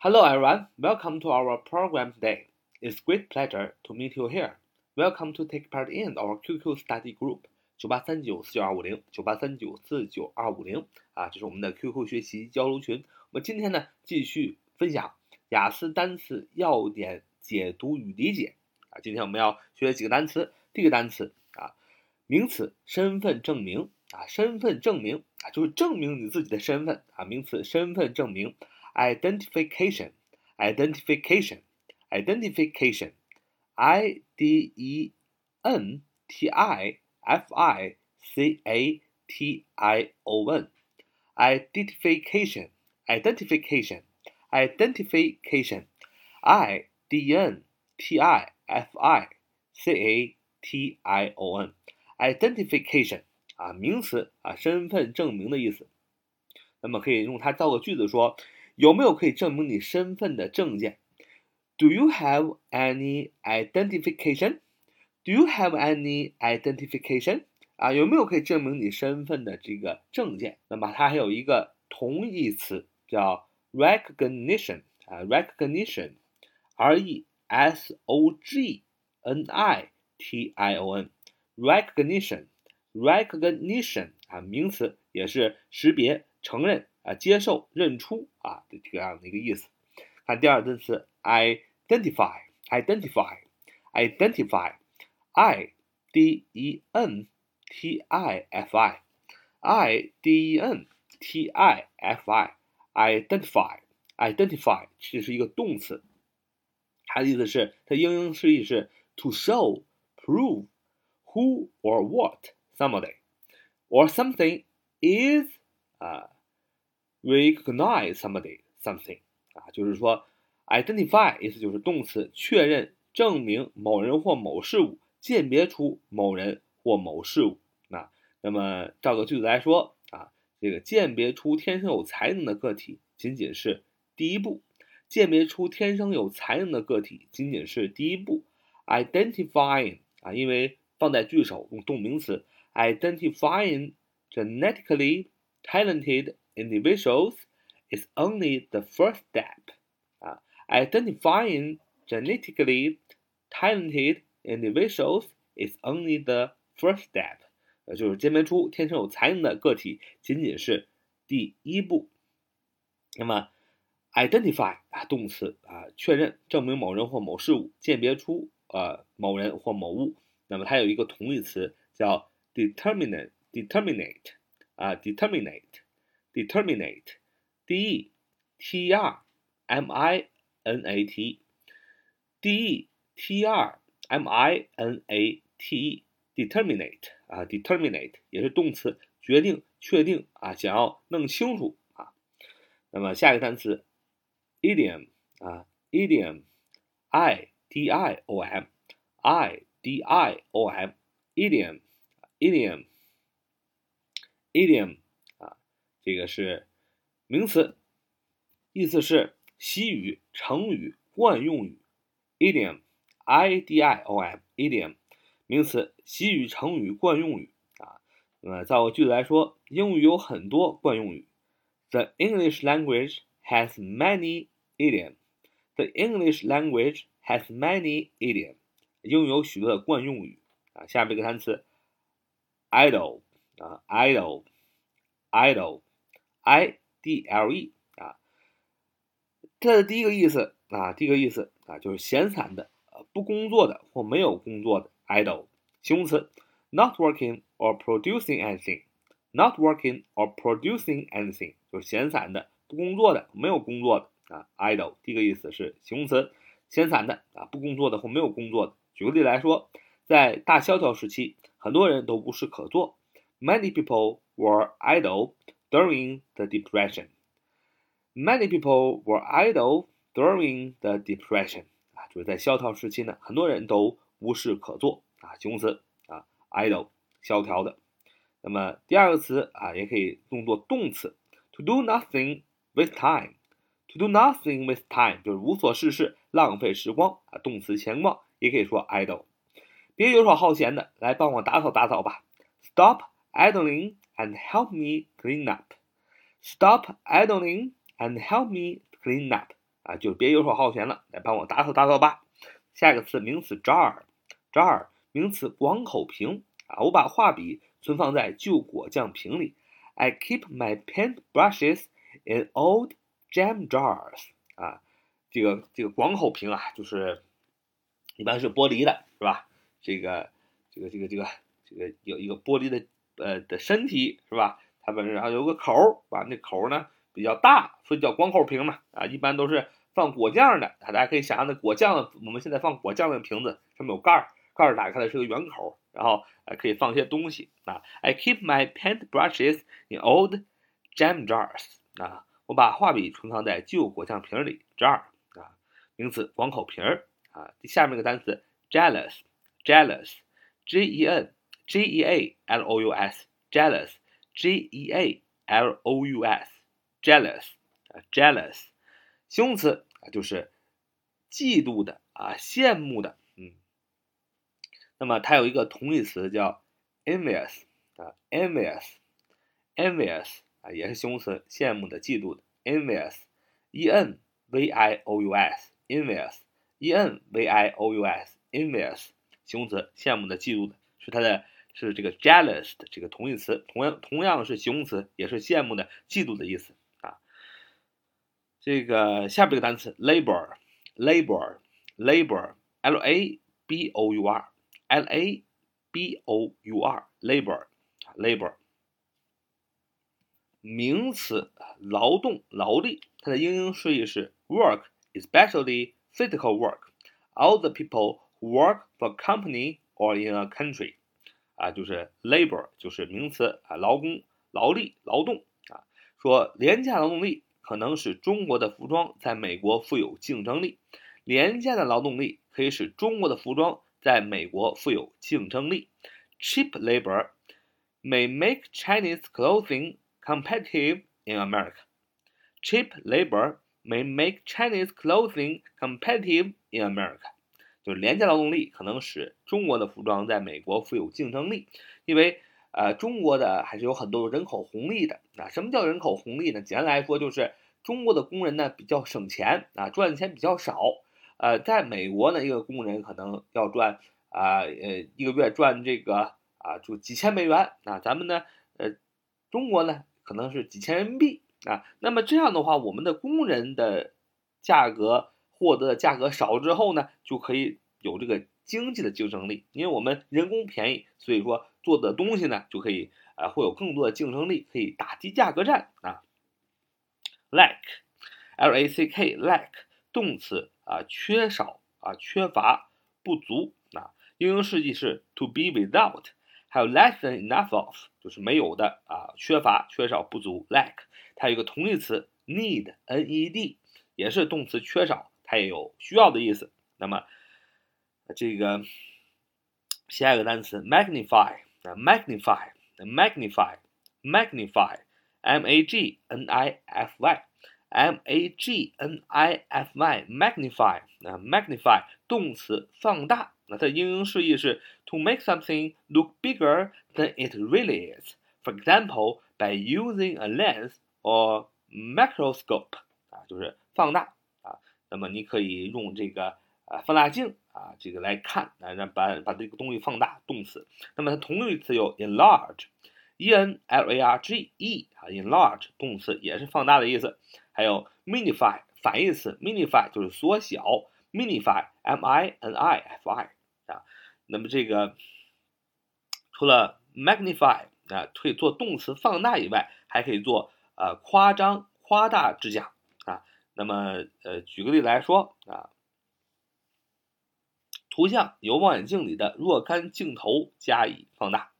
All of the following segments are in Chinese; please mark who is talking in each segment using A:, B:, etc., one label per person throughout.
A: Hello everyone, welcome to our program today. It's great pleasure to meet you here. Welcome to take part in our QQ study group 九八三九四九二五零九八三九四九二五零啊，这是我们的 QQ 学习交流群。我们今天呢继续分享雅思单词要点解读与理解啊。今天我们要学几个单词，第一个单词啊，名词身份证明啊，身份证明啊，就是证明你自己的身份啊，名词身份证明。identification, identification, identification, I D E N T I F I C A T I O N, identification, identification, identification, I D N T I F I C A T I O N, identification 啊，名词啊，身份证明的意思。那么可以用它造个句子说。 有没有可以证明你身份的证件？Do you have any identification? Do you have any identification? 啊，有没有可以证明你身份的这个证件？那么它还有一个同义词叫 recognition 啊，recognition，r e s o g n i t i o n，recognition，recognition 啊，名词也是识别、承认。 啊，接受、认出啊，这这样的一个意思。看第二个单词，identify，identify，identify，i d e n t i f i，i d e n t i f i，identify，identify，这是一个动词，它的意思是，它英英释义是 to show、prove who or what somebody or something is 啊。 Recognize somebody something 啊，就是说 identify 意思就是动词，确认、证明某人或某事物，鉴别出某人或某事物。那那么照个句子来说啊，这个鉴别出天生有才能的个体仅仅是第一步，鉴别出天生有才能的个体仅仅是第一步。identifying 啊，因为放在句首用动名词，identifying genetically talented。individuals is only the first step. Uh, identifying genetically talented individuals is only the first step. 呃，就是鉴别出天生有才能的个体仅仅是第一步。那么，identify 啊，动词啊，确认、证明某人或某事物，鉴别出呃某人或某物。那么它有一个同义词叫 determinate，determinate 啊，determinate。 determinate, d e t r m i n a t, d e t r m i n a t e, determinate 啊，determinate 也是动词，决定、确定啊，想要弄清楚啊。那么下一个单词，idiom 啊，idiom，i d i o m，i d i o m，idiom，idiom，idiom。 这个是名词，意思是习语、成语、惯用语。idiom，i d i o m，idiom，名词，习语、成语、惯用语啊。那么造个句子来说，英语有很多惯用语。The English language has many idiom. The English language has many idiom. 英语有许多的惯用语啊。下面一个单词，idol，啊，idol，idol。I D L E 啊，它的第一个意思啊，第一个意思啊，就是闲散的、不工作的或没有工作的 idle 形容词，not working or producing anything，not working or producing anything 就是闲散的、不工作的、没有工作的啊 idle 第一个意思是形容词，闲散的啊不工作的或没有工作的。举个例来说，在大萧条时期，很多人都无事可做，many people were idle。During the Depression. Many people were idle during the Depression 啊，就是在萧条时期呢，很多人都无事可做啊，形容词啊，idle 萧条的。那么第二个词啊，也可以用作动词，to do nothing with time。to do nothing with time 就是无所事事，浪费时光啊，动词闲逛，也可以说 idle。别游手好闲的，来帮我打扫打扫吧。Stop idling and help me clean up. Stop idling and help me clean up. 啊，就别游手好闲了，来帮我打扫打扫吧。下一个词名词 jar，jar 名词广口瓶啊，我把画笔存放在旧果酱瓶里。I keep my paint brushes in old jam jars 啊，这个这个广口瓶啊，就是一般是玻璃的，是吧？这个这个这个这个这个有一个玻璃的呃的身体，是吧？它本身然后有个口儿，吧？那口儿呢比较大，所以叫广口瓶嘛。啊，一般都是。放果酱的，啊大家可以想象那果酱，我们现在放果酱的瓶子上面有盖儿，盖儿打开的是个圆口，然后呃可以放一些东西啊。I keep my paint brushes in old jam jars 啊，我把画笔存放在旧果酱瓶里。jar 啊，名词广口瓶儿啊。下面一个单词 jealous，jealous，J E N J E A L O U S，jealous，J E A L O U S，jealous 啊，jealous，形容词。啊，就是嫉妒的啊，羡慕的，嗯。那么它有一个同义词叫 envious 啊，envious，envious 啊，也是形容词，羡慕的、嫉妒的，envious，e n v i o u s，envious，e n v i o u s，envious，形容词，羡慕的、嫉妒的，是它的， 是这个 jealous 的这个同义词，同样同样是形容词，也是羡慕的、嫉妒的意思啊。这个下边这个单词 labor，labor，labor，l a b o u r，l a b o u r，labor，labor，名词劳动劳力，它的英英释义是 work，especially physical work，all the people who work for a company or in a country，啊，就是 labor 就是名词啊，劳工劳力劳动啊，说廉价劳动力。可能使中国的服装在美国富有竞争力。廉价的劳动力可以使中国的服装在美国富有竞争力。Cheap labor may make Chinese clothing competitive in America. Cheap labor may make Chinese clothing competitive in America. 就是廉价劳动力可能使中国的服装在美国富有竞争力，因为呃，中国的还是有很多人口红利的啊。什么叫人口红利呢？简单来说，就是中国的工人呢比较省钱啊，赚的钱比较少。呃，在美国呢，一个工人可能要赚啊呃一个月赚这个啊就几千美元啊。咱们呢，呃，中国呢可能是几千人民币啊。那么这样的话，我们的工人的价格获得的价格少之后呢，就可以有这个经济的竞争力，因为我们人工便宜，所以说。做的东西呢，就可以啊，会有更多的竞争力，可以打击价格战啊。lack，l a c k，lack 动词啊，缺少啊，缺乏，不足啊。英英释义是 to be without，还有 less than enough of，就是没有的啊，缺乏，缺少，不足。lack 它有一个同义词 need，n e d，也是动词缺少，它也有需要的意思。那么这个下一个单词 magnify。magnify, magnify, magnify, m a g n i f y, m a g n i f y, magnify 啊，magnify 动词放大，那它的英英释义是 to make something look bigger than it really is. For example, by using a lens or microscope 啊，就是放大啊。 那么你可以用这个啊放大镜。啊，这个来看啊，让把把这个东西放大，动词。那么它同义词有 enlarge，e n l a r g e 啊，enlarge 动词也是放大的意思。还有 minify 反义词，minify 就是缩小，minify，m i n i f i 啊。那么这个除了 magnify 啊，可以做动词放大以外，还可以做呃夸张、夸大之讲。那么呃，举个例子来说啊。图像由望远镜里的若干镜头加以放大。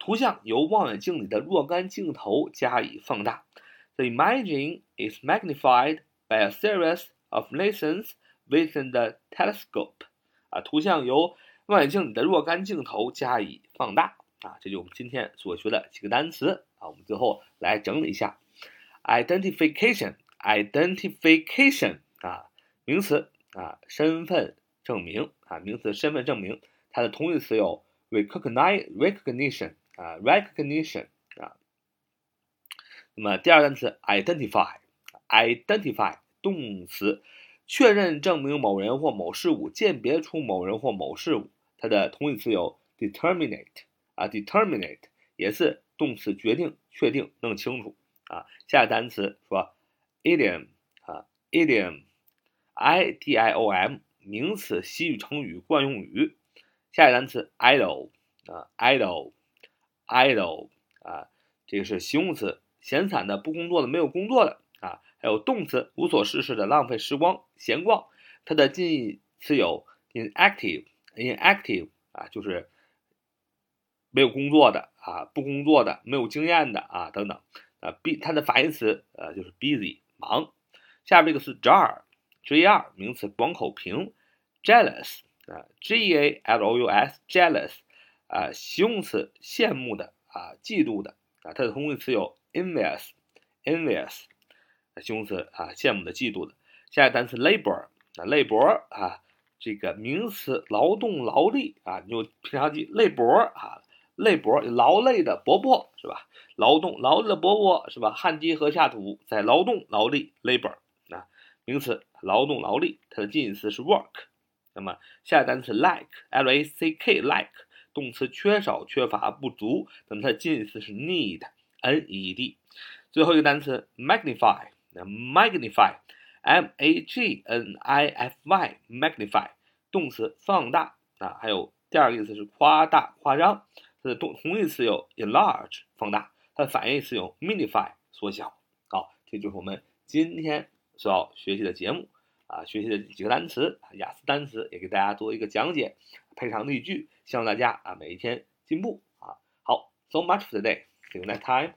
A: 图像由望远镜里的若干镜头加以放大。The imagine is magnified by a series of lenses within the telescope。啊，图像由望远镜里的若干镜头加以放大。啊，这就我们今天所学的几个单词。啊，我们最后来整理一下 Identification Identification 啊，名词啊，身份。证明啊，名词身份证明，它的同义词有 recognize recognition 啊 recognition 啊。那么第二单词 identify identify 动词确认、证明某人或某事物，鉴别出某人或某事物，它的同义词有 determinate 啊，determinate 也是动词，决定、确定、弄清楚啊。下个单词说 idiom 啊，idiom，i d i o m，名词，习语、成语、惯用语。下个单词 idle 啊，idle，idle 啊，这个是形容词，闲散的、不工作的、没有工作的啊。还有动词无所事事的浪费时光闲逛，它的近义词有 inactive，inactive 啊就是没有工作的啊不工作的没有经验的啊等等啊 b 它的反义词呃就是 busy 忙。下面这个是 jar，jar 名词广口瓶，jealous 啊 g a l o u s jealous 啊形容词羡慕的啊嫉妒的啊它的同义词有 envious，envious。形容词啊，羡慕的、嫉妒的。下一个单词 labor 啊，labor 啊，这个名词劳动、劳力啊，你就平常记 labor 啊累伯劳累的伯伯是吧？劳动、劳累的伯伯是吧？汗滴禾下土，在劳动、劳力 labor 啊，名词劳动、劳力，它的近义词是 work。那么下一单词 like l a c k like 动词缺少、缺乏、不足，那么它的近义词是 need，n e d。最后一个单词 magnify 那。magnify，m a g n i f y，magnify，动词放大啊，还有第二个意思是夸大、夸张。它的动同义词有 enlarge，放大；它的反义词有 minify，缩小。好，这就是我们今天所要学习的节目啊，学习的几个单词，雅思单词也给大家做一个讲解，配上例句，希望大家啊每一天进步啊。好，so much for today，see you next time。